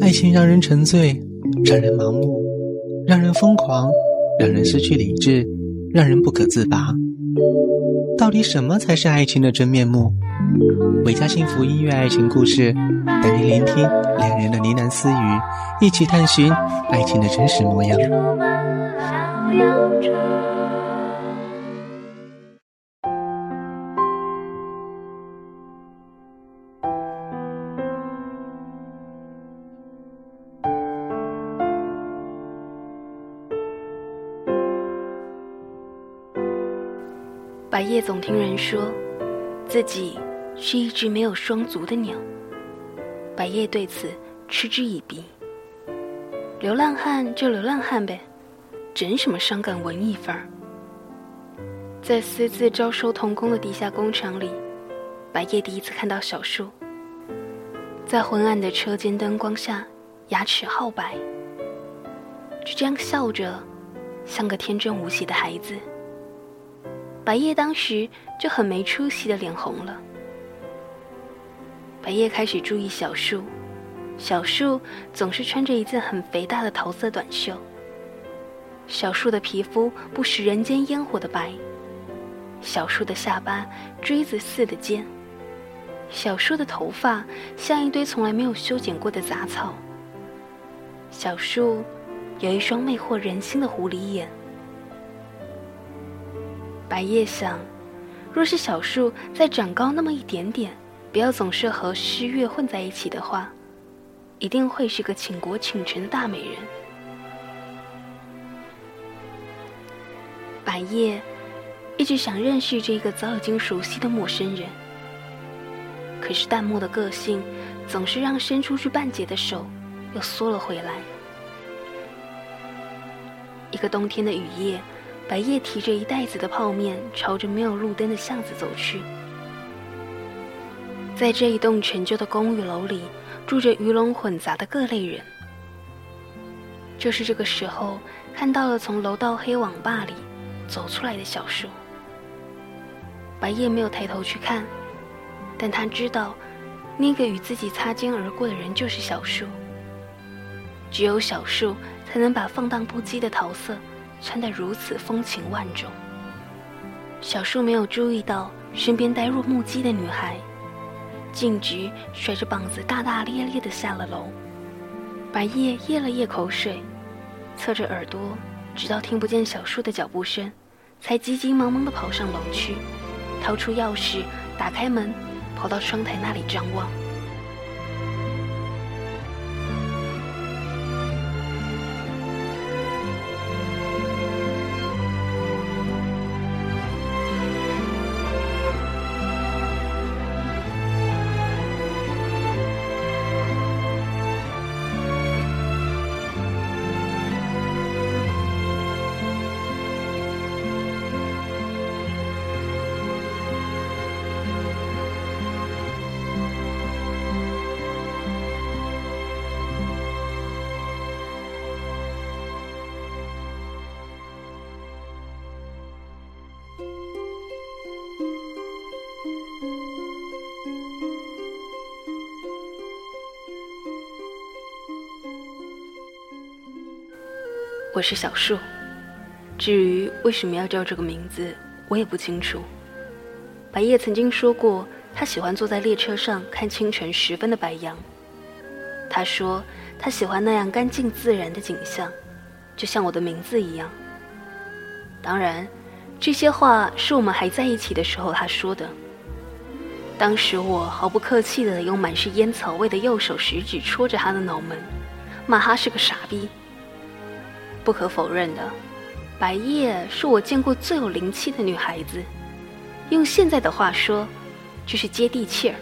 爱情让人沉醉，让人盲目，让人疯狂，让人失去理智，让人不可自拔。到底什么才是爱情的真面目？维嘉幸福音乐爱情故事，带您聆听两人的呢喃私语，一起探寻爱情的真实模样。白夜总听人说，自己是一只没有双足的鸟。白夜对此嗤之以鼻。流浪汉就流浪汉呗，整什么伤感文艺范儿？在私自招收童工的地下工厂里，白夜第一次看到小树，在昏暗的车间灯光下，牙齿皓白，就这样笑着，像个天真无邪的孩子。白夜当时就很没出息的脸红了。白夜开始注意小树，小树总是穿着一件很肥大的桃色短袖。小树的皮肤不食人间烟火的白，小树的下巴锥子似的尖，小树的头发像一堆从来没有修剪过的杂草。小树有一双魅惑人心的狐狸眼。白夜想，若是小树再长高那么一点点，不要总是和诗月混在一起的话，一定会是个倾国倾城的大美人。白夜一直想认识这个早已经熟悉的陌生人，可是淡漠的个性总是让伸出去半截的手又缩了回来。一个冬天的雨夜。白夜提着一袋子的泡面，朝着没有路灯的巷子走去。在这一栋陈旧的公寓楼里，住着鱼龙混杂的各类人。就是这个时候，看到了从楼道黑网吧里走出来的小树。白夜没有抬头去看，但他知道，那个与自己擦肩而过的人就是小树。只有小树才能把放荡不羁的桃色。穿得如此风情万种，小树没有注意到身边呆若木鸡的女孩，径直甩着膀子大大咧咧地下了楼。白夜咽了咽口水，侧着耳朵，直到听不见小树的脚步声，才急急忙忙地跑上楼去，掏出钥匙打开门，跑到窗台那里张望。我是小树，至于为什么要叫这个名字，我也不清楚。白夜曾经说过，他喜欢坐在列车上看清晨时分的白杨。他说他喜欢那样干净自然的景象，就像我的名字一样。当然，这些话是我们还在一起的时候他说的。当时我毫不客气地用满是烟草味的右手食指戳着他的脑门，骂他是个傻逼。不可否认的，白夜是我见过最有灵气的女孩子。用现在的话说，就是接地气儿。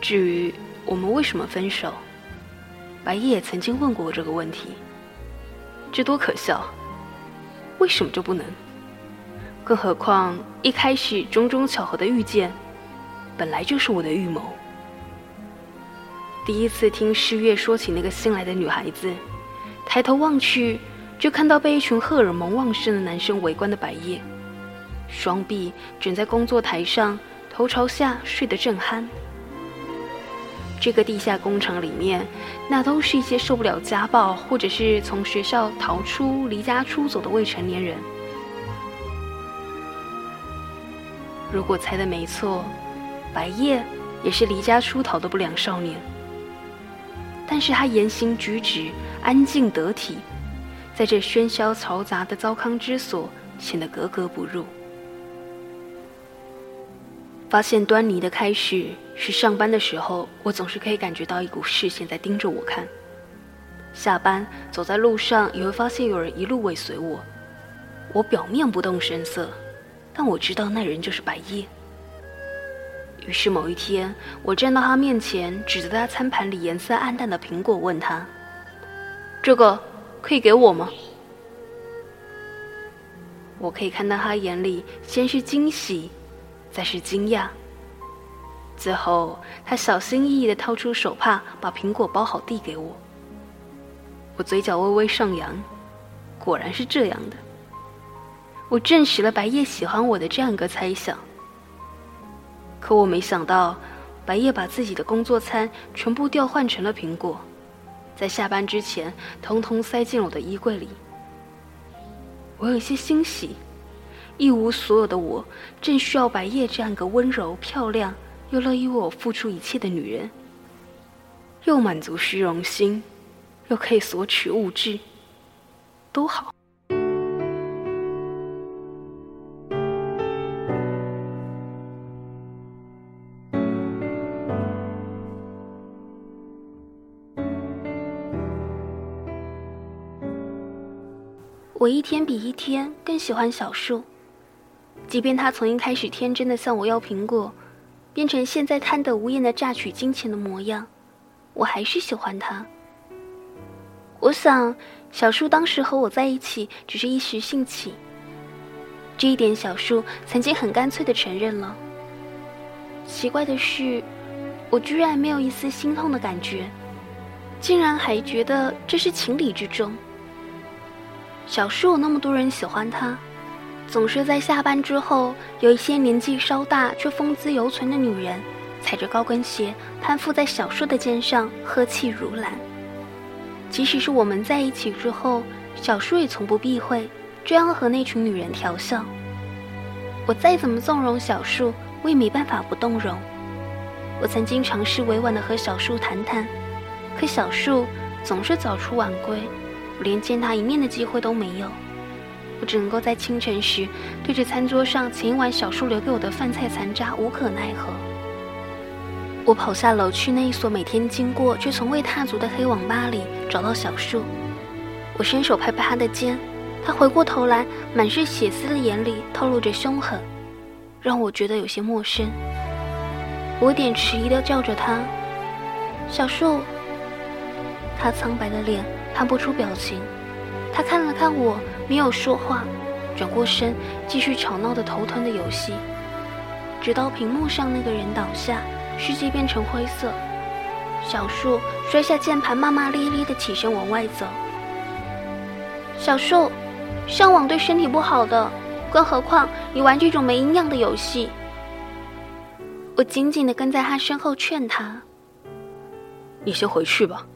至于我们为什么分手，白夜曾经问过我这个问题。这多可笑！为什么就不能？更何况一开始种种巧合的遇见，本来就是我的预谋。第一次听诗月说起那个新来的女孩子。抬头望去，就看到被一群荷尔蒙旺盛的男生围观的白夜，双臂枕在工作台上，头朝下睡得正酣。这个地下工厂里面，那都是一些受不了家暴，或者是从学校逃出、离家出走的未成年人。如果猜的没错，白夜也是离家出逃的不良少年。但是他言行举止安静得体，在这喧嚣嘈杂的糟糠之所显得格格不入。发现端倪的开始是上班的时候，我总是可以感觉到一股视线在盯着我看。下班走在路上，也会发现有人一路尾随我。我表面不动声色，但我知道那人就是白夜。于是某一天，我站到他面前，指着他餐盘里颜色暗淡的苹果，问他：“这个可以给我吗？”我可以看到他眼里先是惊喜。再是惊讶，最后他小心翼翼地掏出手帕，把苹果包好递给我。我嘴角微微上扬，果然是这样的。我证实了白夜喜欢我的这样一个猜想。可我没想到，白夜把自己的工作餐全部调换成了苹果，在下班之前，统统塞进了我的衣柜里。我有些欣喜。一无所有的我，正需要白夜这样一个温柔、漂亮又乐意为我付出一切的女人，又满足虚荣心，又可以索取物质，都好。我一天比一天更喜欢小树。即便他从一开始天真的向我要苹果，变成现在贪得无厌的榨取金钱的模样，我还是喜欢他。我想，小树当时和我在一起只是一时兴起。这一点，小树曾经很干脆的承认了。奇怪的是，我居然没有一丝心痛的感觉，竟然还觉得这是情理之中。小树有那么多人喜欢他。总是在下班之后，有一些年纪稍大却风姿犹存的女人，踩着高跟鞋攀附在小树的肩上，呵气如兰。即使是我们在一起之后，小树也从不避讳这样和那群女人调笑。我再怎么纵容小树，我也没办法不动容。我曾经尝试委婉的和小树谈谈，可小树总是早出晚归，连见他一面的机会都没有。我只能够在清晨时，对着餐桌上前一晚小树留给我的饭菜残渣无可奈何。我跑下楼去那一所每天经过却从未踏足的黑网吧里，找到小树。我伸手拍拍他的肩，他回过头来，满是血丝的眼里透露着凶狠，让我觉得有些陌生。我有点迟疑地叫着他：“小树。”他苍白的脸看不出表情，他看了看我。没有说话，转过身继续吵闹的头疼的游戏，直到屏幕上那个人倒下，世界变成灰色。小树摔下键盘，骂骂咧咧的起身往外走。小树，上网对身体不好的，更何况你玩这种没营养的游戏。我紧紧的跟在他身后劝他：“你先回去吧。”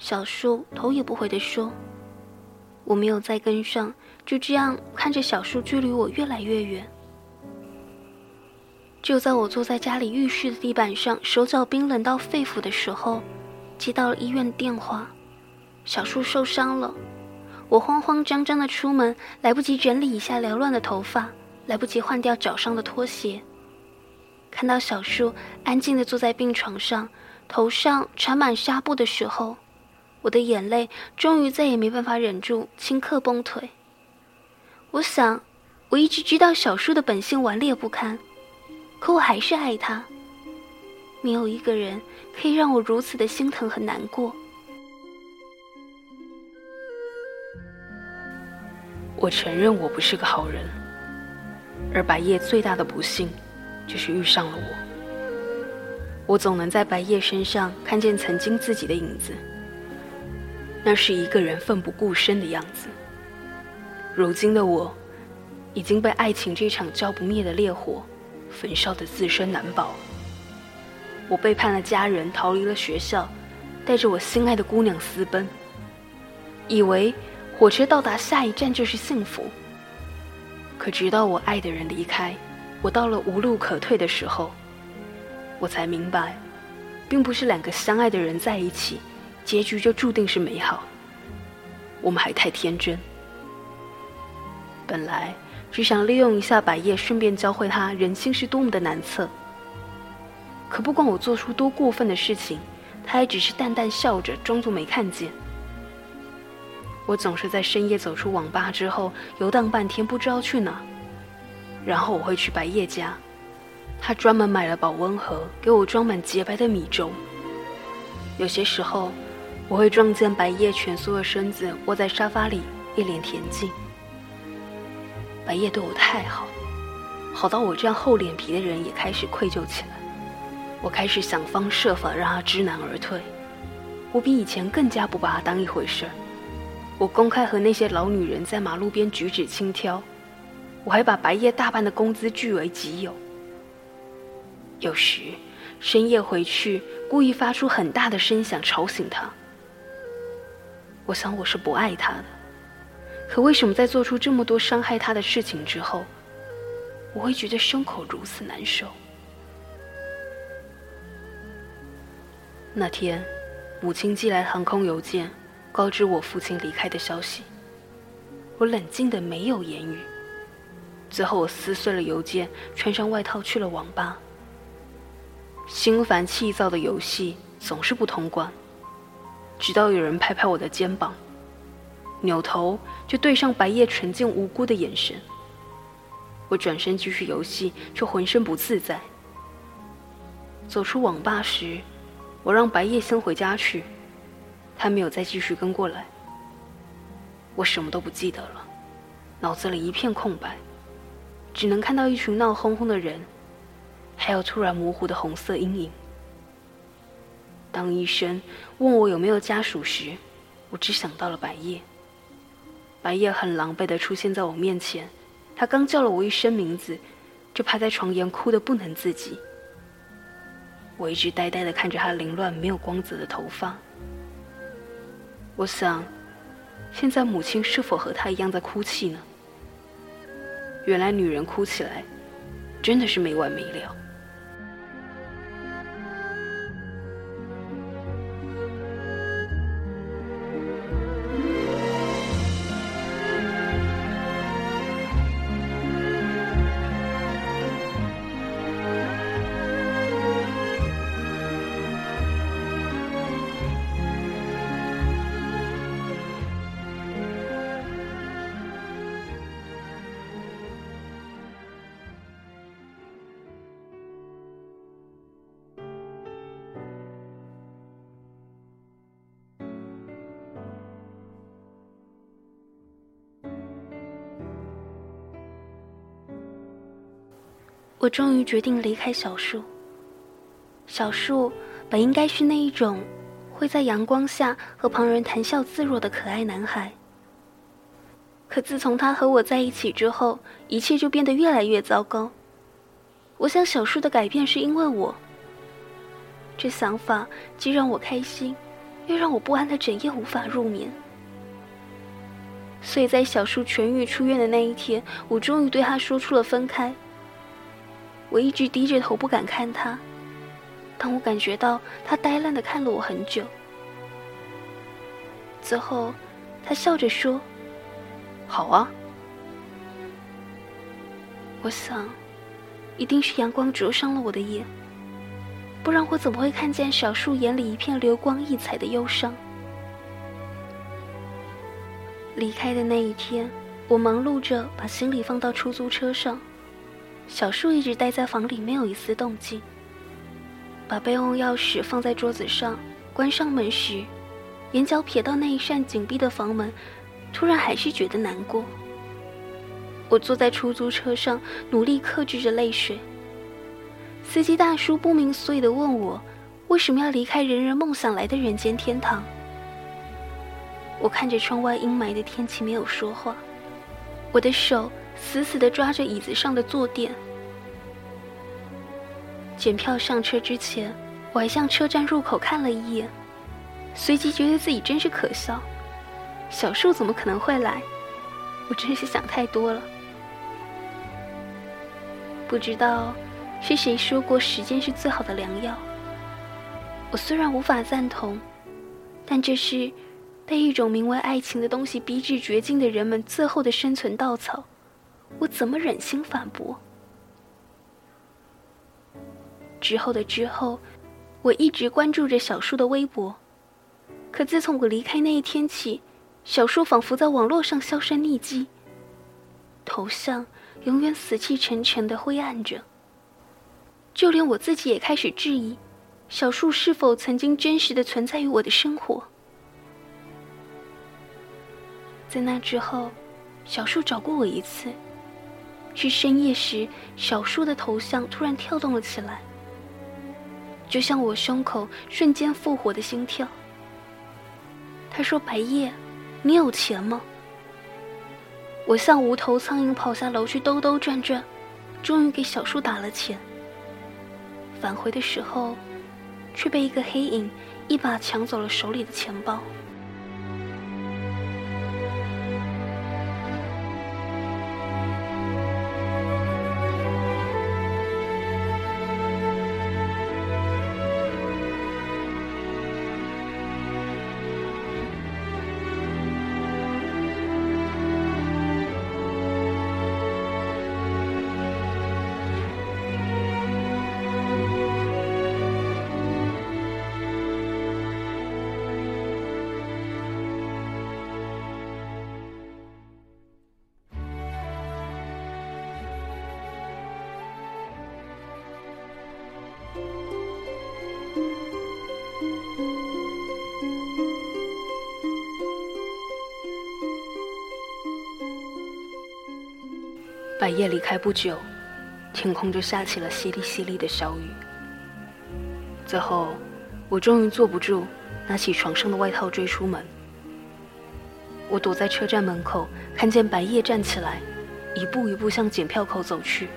小树头也不回的说。我没有再跟上，就这样看着小树距离我越来越远。就在我坐在家里浴室的地板上，手脚冰冷到肺腑的时候，接到了医院的电话，小树受伤了。我慌慌张张的出门，来不及整理一下缭乱的头发，来不及换掉脚上的拖鞋。看到小树安静的坐在病床上，头上缠满纱布的时候。我的眼泪终于再也没办法忍住，顷刻崩溃。我想，我一直知道小树的本性顽劣不堪，可我还是爱他。没有一个人可以让我如此的心疼和难过。我承认我不是个好人，而白夜最大的不幸，就是遇上了我。我总能在白夜身上看见曾经自己的影子。那是一个人奋不顾身的样子。如今的我，已经被爱情这场浇不灭的烈火焚烧的自身难保。我背叛了家人，逃离了学校，带着我心爱的姑娘私奔，以为火车到达下一站就是幸福。可直到我爱的人离开，我到了无路可退的时候，我才明白，并不是两个相爱的人在一起，结局就注定是美好。我们还太天真。本来只想利用一下百叶，顺便教会他人心是多么的难测。可不管我做出多过分的事情，他也只是淡淡笑着，装作没看见。我总是在深夜走出网吧之后游荡半天，不知道去哪。然后我会去白叶家，他专门买了保温盒给我装满洁白的米粥。有些时候，我会撞见白夜蜷缩的身子窝在沙发里，一脸恬静。白夜对我太好，好到我这样厚脸皮的人也开始愧疚起来。我开始想方设法让他知难而退。我比以前更加不把他当一回事儿。我公开和那些老女人在马路边举止轻佻。我还把白夜大半的工资据为己有。有时深夜回去，故意发出很大的声响吵醒他。我想我是不爱他的，可为什么在做出这么多伤害他的事情之后，我会觉得胸口如此难受？那天，母亲寄来航空邮件，告知我父亲离开的消息。我冷静的没有言语。最后，我撕碎了邮件，穿上外套去了网吧。心烦气躁的游戏总是不通关，直到有人拍拍我的肩膀，扭头就对上白夜纯净无辜的眼神。我转身继续游戏，却浑身不自在。走出网吧时。我让白夜先回家去，他没有再继续跟过来。我什么都不记得了，脑子里一片空白，只能看到一群闹哄哄的人，还有突然模糊的红色阴影。当医生问我有没有家属时，我只想到了白夜。白夜很狼狈的出现在我面前，他刚叫了我一声名字，就趴在床沿哭得不能自己。我一直呆呆的看着他凌乱、没有光泽的头发。我想，现在母亲是否和他一样在哭泣呢？原来女人哭起来，真的是没完没了。我终于决定离开小树。小树本应该是那一种会在阳光下和旁人谈笑自若的可爱男孩，可自从他和我在一起之后，一切就变得越来越糟糕。我想小树的改变是因为我。这想法既让我开心，又让我不安的整夜无法入眠。所以在小树痊愈出院的那一天，我终于对他说出了分开。我一直低着头不敢看他，当我感觉到他呆愣的看了我很久，最后，他笑着说：“好啊。”我想，一定是阳光灼伤了我的眼，不然我怎么会看见小树眼里一片流光溢彩的忧伤？离开的那一天，我忙碌着把行李放到出租车上。小树一直待在房里，没有一丝动静。把备用钥匙放在桌子上，关上门时，眼角瞥到那一扇紧闭的房门，突然还是觉得难过。我坐在出租车上，努力克制着泪水。司机大叔不明所以的问我，为什么要离开人人梦想来的人间天堂？我看着窗外阴霾的天气，没有说话。我的手。死死地抓着椅子上的坐垫。检票上车之前，我还向车站入口看了一眼，随即觉得自己真是可笑。小树怎么可能会来？我真是想太多了。不知道是谁说过时间是最好的良药。我虽然无法赞同，但这是被一种名为爱情的东西逼至绝境的人们最后的生存稻草。我怎么忍心反驳？之后的之后，我一直关注着小树的微博，可自从我离开那一天起。小树仿佛在网络上销声匿迹，头像永远死气沉沉的灰暗着。就连我自己也开始质疑，小树是否曾经真实的存在于我的生活。在那之后，小树找过我一次，是深夜时，小树的头像突然跳动了起来，就像我胸口瞬间复活的心跳。他说：“白夜。”你有钱吗？我像无头苍蝇跑下楼去兜兜转转，终于给小树打了钱。返回的时候，却被一个黑影一把抢走了手里的钱包。百叶离开不久，天空就下起了淅沥淅沥的小雨。最后，我终于坐不住，拿起床上的外套追出门。我躲在车站门口，看见白夜站起来，一步一步向检票口走去。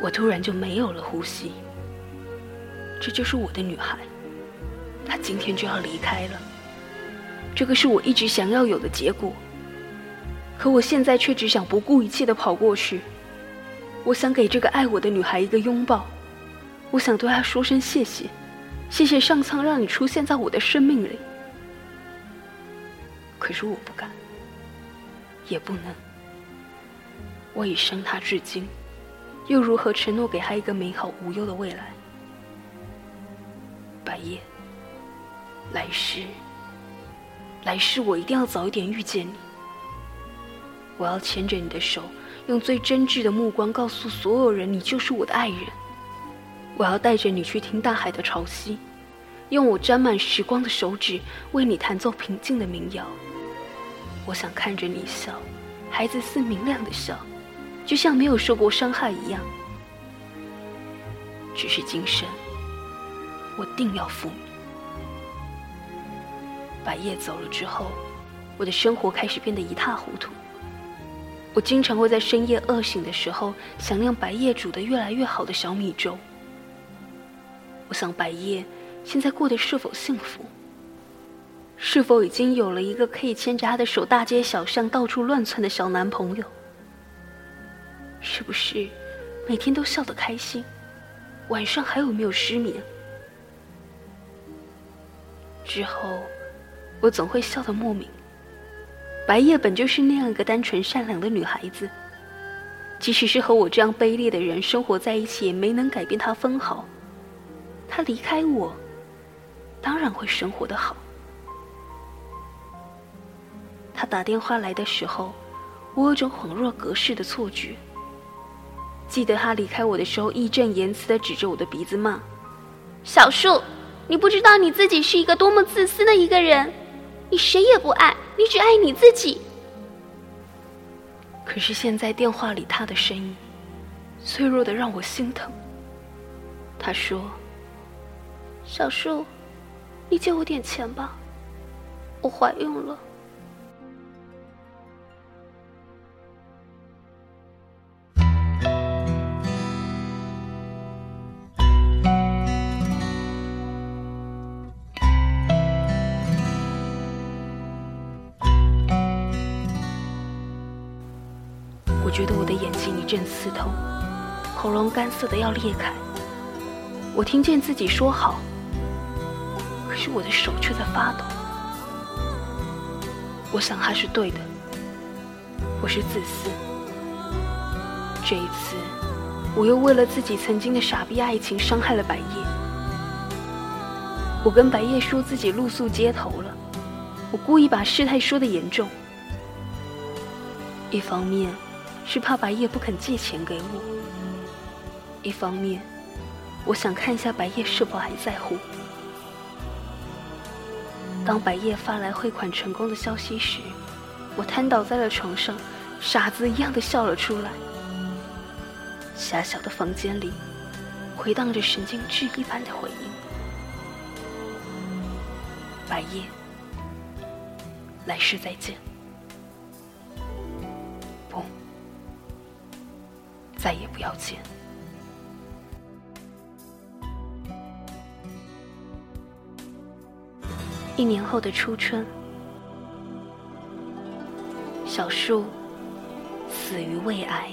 我突然就没有了呼吸。这就是我的女孩，她今天就要离开了。这个是我一直想要有的结果。可我现在却只想不顾一切的跑过去，我想给这个爱我的女孩一个拥抱，我想对她说声谢谢，谢谢上苍让你出现在我的生命里。可是我不敢，也不能。我已生她至今，又如何承诺给她一个美好无忧的未来？白夜，来世，来世我一定要早一点遇见你。我要牵着你的手，用最真挚的目光告诉所有人，你就是我的爱人。我要带着你去听大海的潮汐，用我沾满时光的手指为你弹奏平静的民谣。我想看着你笑，孩子似明亮的笑，就像没有受过伤害一样。只是今生，我定要负你。白夜走了之后，我的生活开始变得一塌糊涂。我经常会在深夜饿醒的时候，想念白夜煮的越来越好的小米粥。我想白夜现在过得是否幸福？是否已经有了一个可以牵着他的手大街小巷到处乱窜的小男朋友？是不是每天都笑得开心？晚上还有没有失眠？之后，我总会笑得莫名。白夜本就是那样一个单纯善良的女孩子，即使是和我这样卑劣的人生活在一起，也没能改变她分毫。她离开我，当然会生活的好。他打电话来的时候，我有种恍若隔世的错觉。记得他离开我的时候，义正言辞的指着我的鼻子骂：“小树，你不知道你自己是一个多么自私的一个人，你谁也不爱。”你只爱你自己。可是现在电话里他的声音，脆弱的让我心疼。他说：“小树，你借我点钱吧，我怀孕了。”觉得我的眼睛一阵刺痛，喉咙干涩的要裂开。我听见自己说好，可是我的手却在发抖。我想他是对的，我是自私。这一次，我又为了自己曾经的傻逼爱情伤害了白夜。我跟白夜说自己露宿街头了，我故意把事态说的严重。一方面是怕白夜不肯借钱给我，一方面我想看一下白夜是否还在乎。当白夜发来汇款成功的消息时，我瘫倒在了床上，傻子一样的笑了出来。狭小的房间里，回荡着神经质一般的回音。白夜，来世再见。再也不要见。一年后的初春，小树死于胃癌。